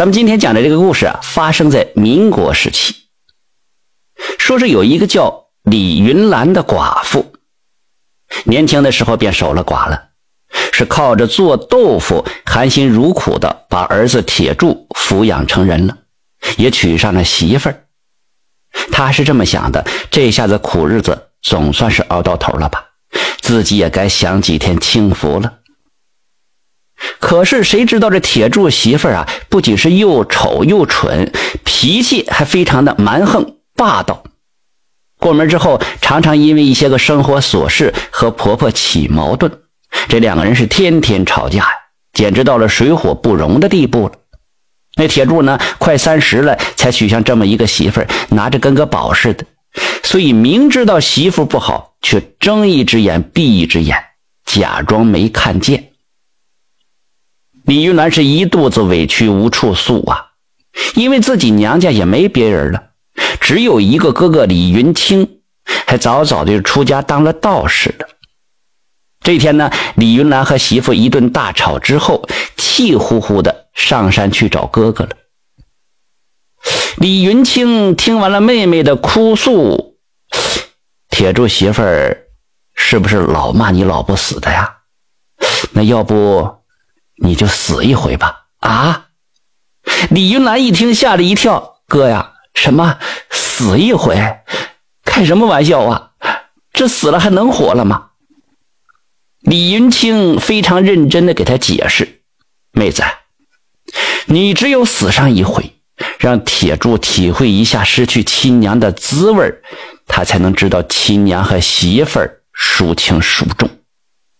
咱们今天讲的这个故事啊，发生在民国时期。说是有一个叫李云兰的寡妇，年轻的时候便守了寡了，是靠着做豆腐含辛茹苦的把儿子铁柱抚养成人了，也娶上了媳妇儿。他是这么想的：这下子苦日子总算是熬到头了吧，自己也该享几天清福了。可是谁知道这铁柱媳妇啊，不仅是又丑又蠢，脾气还非常的蛮横霸道。过门之后，常常因为一些个生活琐事和婆婆起矛盾，这两个人是天天吵架呀，简直到了水火不容的地步了。那铁柱呢，快三十了才娶上这么一个媳妇儿，拿着跟个宝似的，所以明知道媳妇不好，却睁一只眼闭一只眼，假装没看见。李云兰是一肚子委屈无处诉啊，因为自己娘家也没别人了，只有一个哥哥李云清，还早早的出家当了道士了。这天呢，李云兰和媳妇一顿大吵之后，气呼呼的上山去找哥哥了。李云清听完了妹妹的哭诉，铁柱媳妇儿是不是老骂你老不死的呀？那要不？你就死一回吧！啊！李云兰一听，吓了一跳。哥呀，什么死一回？开什么玩笑啊！这死了还能活了吗？李云清非常认真的给他解释：“妹子，你只有死上一回，让铁柱体会一下失去亲娘的滋味他才能知道亲娘和媳妇儿孰轻孰重。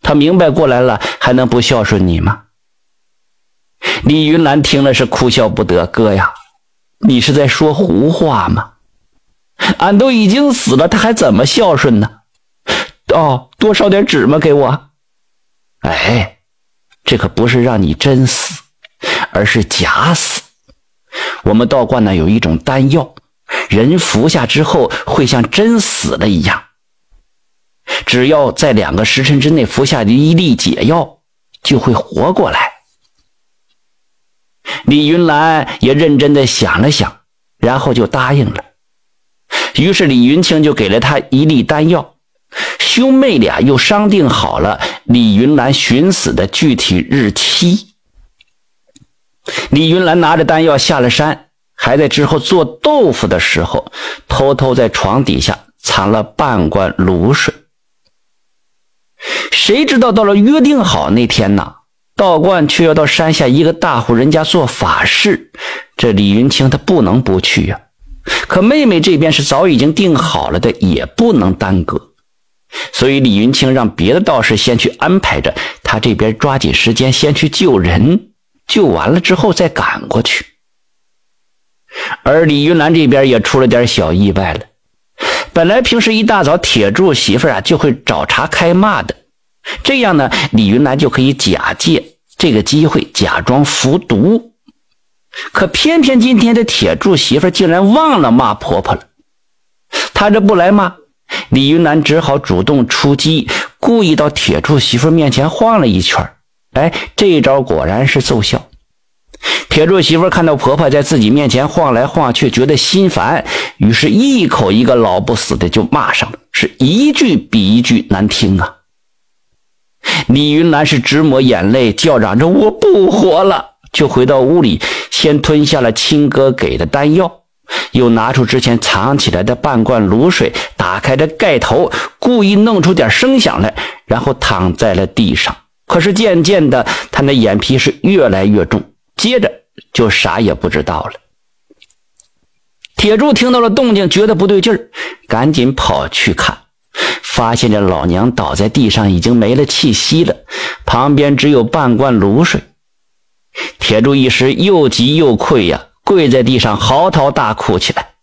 他明白过来了，还能不孝顺你吗？” 李云兰听了是哭笑不得，哥呀，你是在说胡话吗？俺都已经死了，他还怎么孝顺呢？哦，多烧点纸吗？给我。哎，这可不是让你真死，而是假死。我们道观呢有一种丹药，人服下之后会像真死了一样。只要在两个时辰之内服下一粒解药，就会活过来。李云兰也认真的想了想，然后就答应了。于是李云清就给了他一粒丹药，兄妹俩又商定好了李云兰寻死的具体日期。李云兰拿着丹药下了山，还在之后做豆腐的时候，偷偷在床底下藏了半罐卤水。谁知道到了约定好那天呢？道观却要到山下一个大户人家做法事，这李云清他不能不去呀。可妹妹这边是早已经定好了的，也不能耽搁。所以李云清让别的道士先去安排着，他这边抓紧时间先去救人，救完了之后再赶过去。而李云兰这边也出了点小意外了。本来平时一大早铁柱媳妇啊就会找茬开骂的。这样呢，李云兰就可以假借这个机会假装服毒，可偏偏今天的铁柱媳妇竟然忘了骂婆婆了。她这不来骂，李云兰只好主动出击，故意到铁柱媳妇面前晃了一圈。哎，这一招果然是奏效。铁柱媳妇看到婆婆在自己面前晃来晃去，觉得心烦，于是一口一个老不死的就骂上了，是一句比一句难听啊。李云兰是直抹眼泪，叫嚷着：“我不活了！”就回到屋里，先吞下了亲哥给的丹药，又拿出之前藏起来的半罐卤水，打开这盖头，故意弄出点声响来，然后躺在了地上。可是渐渐的，他那眼皮是越来越重，接着就啥也不知道了。铁柱听到了动静，觉得不对劲儿，赶紧跑去看。发现这老娘倒在地上，已经没了气息了，旁边只有半罐卤水。铁柱一时又急又愧呀，跪在地上嚎啕大哭起来。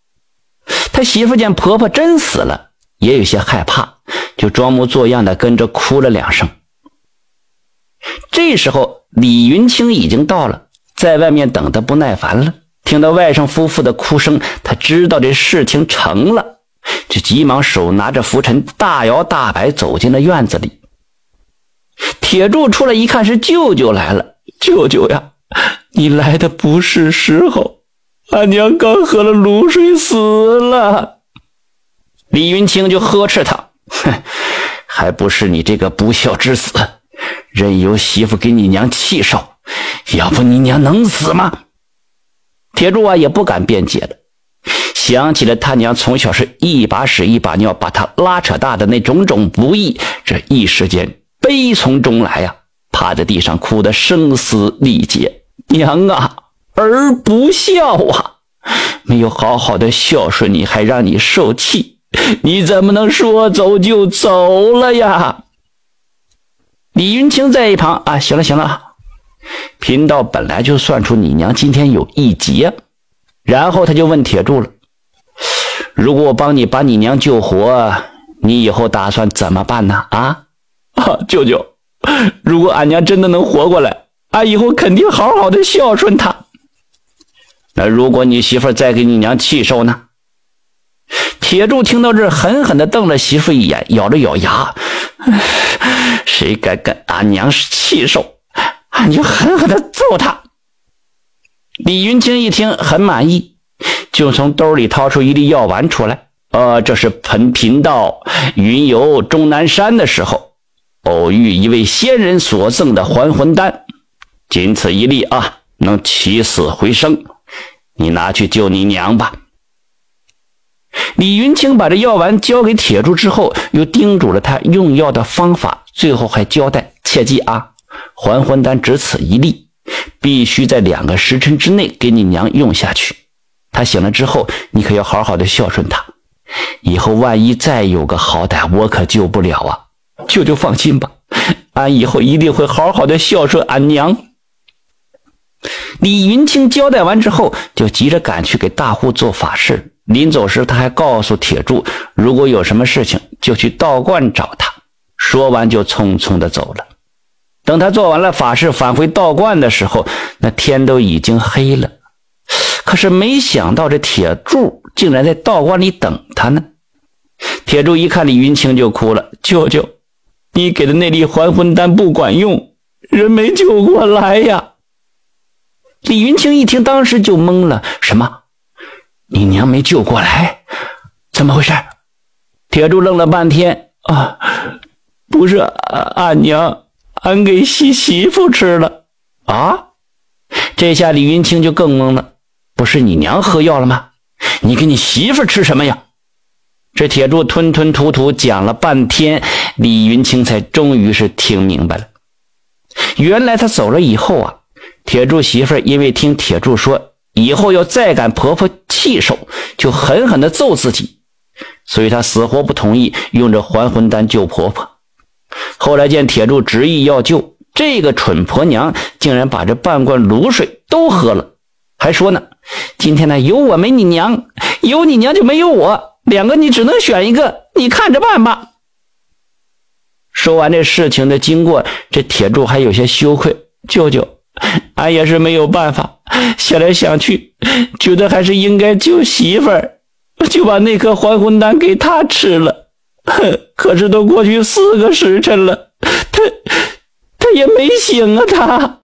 他媳妇见婆婆真死了，也有些害怕，就装模作样的跟着哭了两声。这时候，李云清已经到了，在外面等得不耐烦了，听到外甥夫妇的哭声，他知道这事情成了。就急忙手拿着拂尘，大摇大摆走进了院子里。铁柱出来一看，是舅舅来了。舅舅呀，你来的不是时候，俺娘刚喝了卤水死了。李云清就呵斥他：“哼，还不是你这个不孝之子，任由媳妇给你娘气受，要不你娘能死吗？”铁柱啊也不敢辩解了，想起了他娘从小是一把屎一把尿把他拉扯大的那种种不易，这一时间悲从中来呀，趴在地上哭得声嘶力竭：“娘啊，儿不孝啊，没有好好的孝顺你，还让你受气。”你怎么能说走就走了呀？李云清在一旁啊，行了行了，贫道本来就算出你娘今天有一劫，然后他就问铁柱了：“如果我帮你把你娘救活，你以后打算怎么办呢？”啊，舅舅，如果俺娘真的能活过来，俺以后肯定好好的孝顺她。那如果你媳妇再给你娘气受呢？铁柱听到这，狠狠地瞪了媳妇一眼，咬了咬牙：“ 谁敢跟俺娘气受，俺就狠狠地揍他。”李云清一听很满意，就从兜里掏出一粒药丸出来。呃，这是本贫道云游终南山的时候，偶遇一位仙人所赠的还魂丹，仅此一粒啊，能起死回生。你拿去救你娘吧。李云清把这药丸交给铁柱之后，又叮嘱了他用药的方法，最后还交代：切记啊，还魂丹只此一粒，必须在两个时辰之内给你娘用下去。他醒了之后，你可要好好的孝顺他。以后万一再有个好歹，我可救不了啊！舅舅放心吧，俺以后一定会好好的孝顺俺娘。李云清交代完之后，就急着赶去给大户做法事。临走时，他还告诉铁柱，如果有什么事情，就去道观找他。说完，就匆匆的走了。等他做完了法事，返回道观的时候，那天都已经黑了。可是没想到，这铁柱竟然在道观里等他呢。铁柱一看李云清，就哭了：“舅舅，你给的那粒还魂丹不管用，人没救过来呀！”李云清一听，当时就懵了：“什么？”你娘没救过来，怎么回事？铁柱愣了半天啊，不是俺娘，俺给媳媳妇吃了啊！这下李云清就更懵了，不是你娘喝药了吗？你给你媳妇吃什么呀？这铁柱吞吞吐吐讲了半天，李云清才终于是听明白了。原来他走了以后啊，铁柱媳妇因为听铁柱说。以后要再敢婆婆气受，就狠狠地揍自己。所以她死活不同意用这还魂丹救婆婆。后来见铁柱执意要救，这个蠢婆娘竟然把这半罐卤水都喝了，还说呢：“今天呢有我没你娘，有你娘就没有我，两个你只能选一个，你看着办吧。”说完这事情的经过，这铁柱还有些羞愧：“舅舅，俺也是没有办法。”想来想去，觉得还是应该救媳妇儿，就把那颗还魂丹给他吃了。可是都过去四个时辰了，他他也没醒啊，他。